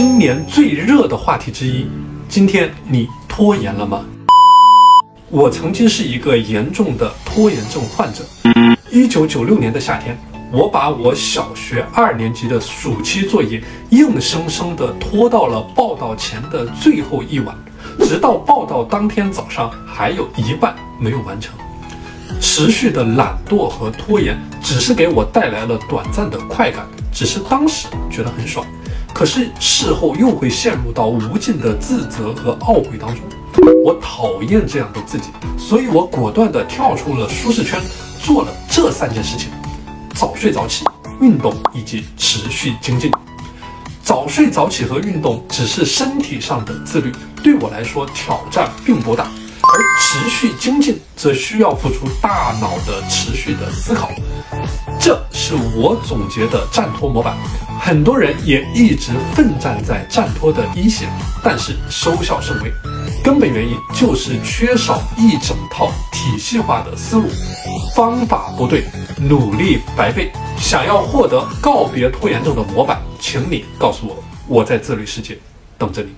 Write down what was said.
今年最热的话题之一。今天你拖延了吗？我曾经是一个严重的拖延症患者。一九九六年的夏天，我把我小学二年级的暑期作业硬生生地拖到了报道前的最后一晚，直到报道当天早上还有一半没有完成。持续的懒惰和拖延只是给我带来了短暂的快感，只是当时觉得很爽，可是事后又会陷入到无尽的自责和懊悔当中。我讨厌这样的自己，所以我果断地跳出了舒适圈，做了这三件事情：早睡早起、运动以及持续精进。早睡早起和运动只是身体上的自律，对我来说挑战并不大。而持续精进则需要付出大脑的持续的思考，这是我总结的战脱模板。很多人也一直奋战在战拖的一线，但是收效甚微。根本原因就是缺少一整套体系化的思路，方法不对，努力白费。想要获得告别拖延症的模板，请你告诉我，我在自律世界等着你。